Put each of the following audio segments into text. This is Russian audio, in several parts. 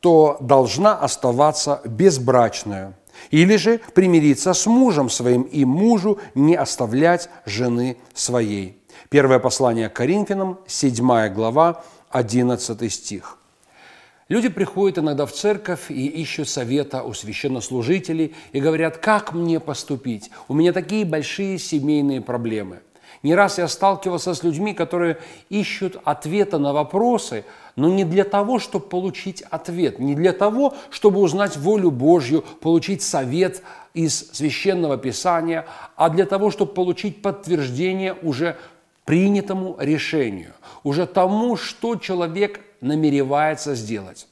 то должна оставаться безбрачная, или же примириться с мужем своим и мужу не оставлять жены своей. Первое послание к Коринфянам, 7 глава, 11 стих. Люди приходят иногда в церковь и ищут совета у священнослужителей и говорят, как мне поступить? У меня такие большие семейные проблемы. Не раз я сталкивался с людьми, которые ищут ответа на вопросы, но не для того, чтобы получить ответ, не для того, чтобы узнать волю Божью, получить совет из священного писания, а для того, чтобы получить подтверждение уже принятому решению, уже тому, что человек намеревается сделать.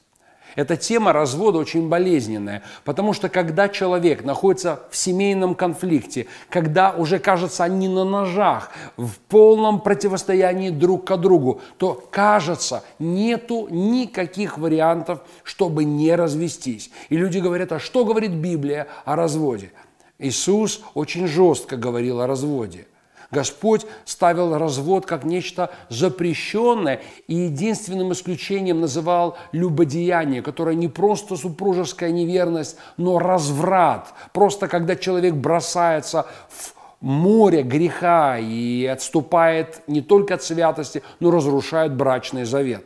Эта тема развода очень болезненная, потому что когда человек находится в семейном конфликте, когда уже кажется они на ножах, в полном противостоянии друг к другу, то кажется нету никаких вариантов, чтобы не развестись. И люди говорят, а что говорит Библия о разводе? Иисус очень жестко говорил о разводе – Господь ставил развод как нечто запрещенное и единственным исключением называл любодеяние, которое не просто супружеская неверность, но разврат. Просто когда человек бросается в море греха и отступает не только от святости, но разрушает брачный завет.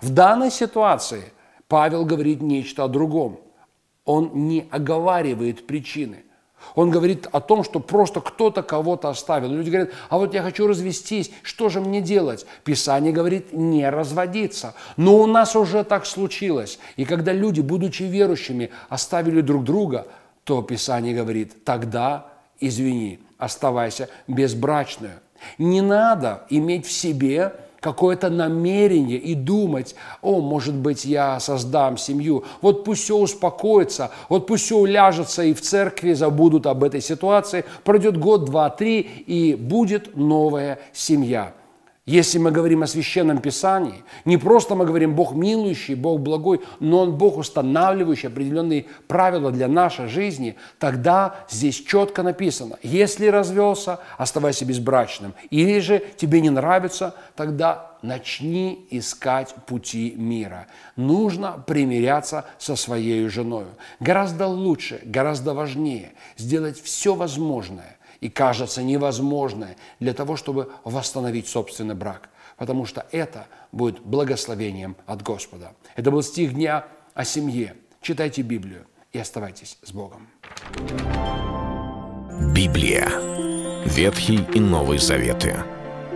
В данной ситуации Павел говорит нечто о другом. Он не оговаривает причины – он говорит о том, что просто кто-то кого-то оставил. Люди говорят, а вот я хочу развестись, что же мне делать? Писание говорит, не разводиться. Но у нас уже так случилось. И когда люди, будучи верующими, оставили друг друга, то Писание говорит, тогда, извини, оставайся безбрачную. Не надо иметь в себе какое-то намерение и думать, о, может быть, я создам семью. Вот пусть все успокоится, вот пусть все уляжется, и в церкви забудут об этой ситуации. Пройдет год, два, три, и будет новая семья. Если мы говорим о Священном Писании, не просто мы говорим Бог милующий, Бог благой, но Он Бог устанавливающий определенные правила для нашей жизни, тогда здесь четко написано, если развелся, оставайся безбрачным. Или же тебе не нравится, тогда начни искать пути мира. Нужно примиряться со своей женой. Гораздо лучше, гораздо важнее сделать все возможное – и кажется невозможное для того, чтобы восстановить собственный брак. Потому что это будет благословением от Господа. Это был стих дня о семье. Читайте Библию и оставайтесь с Богом. Библия. Ветхий и Новый Заветы.